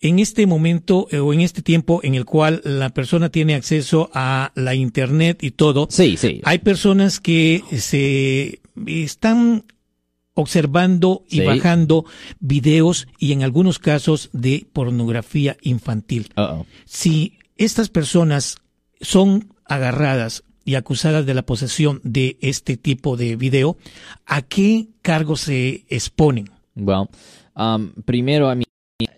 en este momento eh, o en este tiempo en el cual la persona tiene acceso a la internet y todo, Sí, sí. hay personas que se están observando y Sí. bajando videos y en algunos casos de pornografía infantil. Si estas personas son agarradas y acusadas de la posesión de este tipo de video, ¿a qué cargos se exponen? Well, um, primero, a mí, e-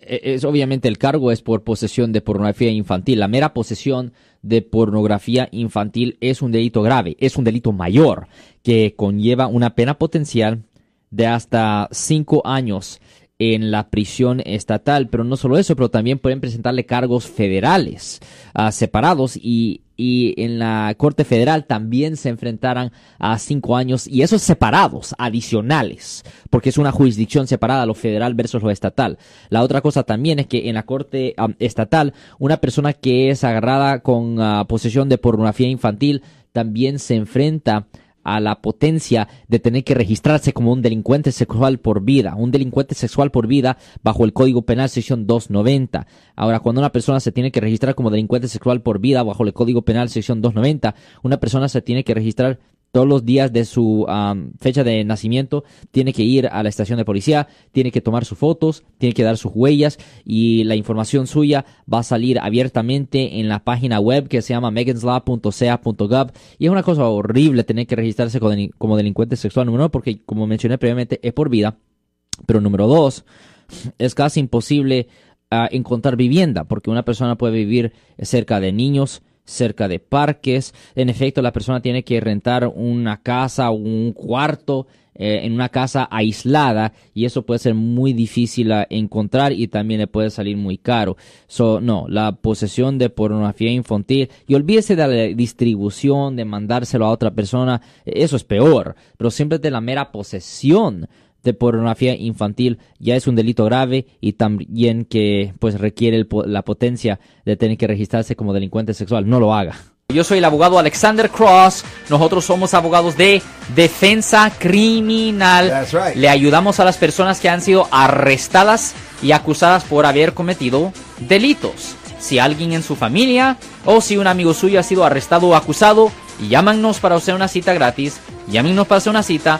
es obviamente el cargo es por posesión de pornografía infantil. La mera posesión de pornografía infantil es un delito grave, es un delito mayor que conlleva una pena potencial de hasta cinco años en la prisión estatal, pero no solo eso, pero también pueden presentarle cargos federales ah, separados y, y en la Corte Federal también se enfrentarán a cinco años y esos separados, adicionales, porque es una jurisdicción separada, lo federal versus lo estatal. La otra cosa también es que en la Corte am, estatal, una persona que es agarrada con ah, posesión de pornografía infantil también se enfrenta a la potencia de tener que registrarse como un delincuente sexual por vida, un delincuente sexual por vida bajo el Código Penal sección 290. Ahora, cuando una persona se tiene que registrar como delincuente sexual por vida bajo el Código Penal sección 290, una persona se tiene que registrar todos los días de su am, fecha de nacimiento, tiene que ir a la estación de policía, tiene que tomar sus fotos, tiene que dar sus huellas y la información suya va a salir abiertamente en la página web que se llama meganslaw.ca.gov y es una cosa horrible tener que registrarse como, delin- como delincuente sexual, número uno, porque como mencioné previamente es por vida, pero número dos, es casi imposible ah, encontrar vivienda, porque una persona puede vivir cerca de niños, cerca de parques. En efecto, la persona tiene que rentar una casa o un cuarto eh, en una casa aislada y eso puede ser muy difícil a encontrar y también le puede salir muy caro. So, no, la posesión de pornografía infantil y olvídese de la distribución, de mandárselo a otra persona, eso es peor, pero siempre de la mera posesión de pornografía infantil ya es un delito grave y también que pues requiere el la potencia de tener que registrarse como delincuente sexual. No lo haga. Yo soy el abogado Alexander Cross. Nosotros somos abogados de defensa criminal. That's right. Le ayudamos a las personas que han sido arrestadas y acusadas por haber cometido delitos. Si alguien en su familia o si un amigo suyo ha sido arrestado o acusado, llámanos para hacer una cita gratis. Llámenos para hacer una cita.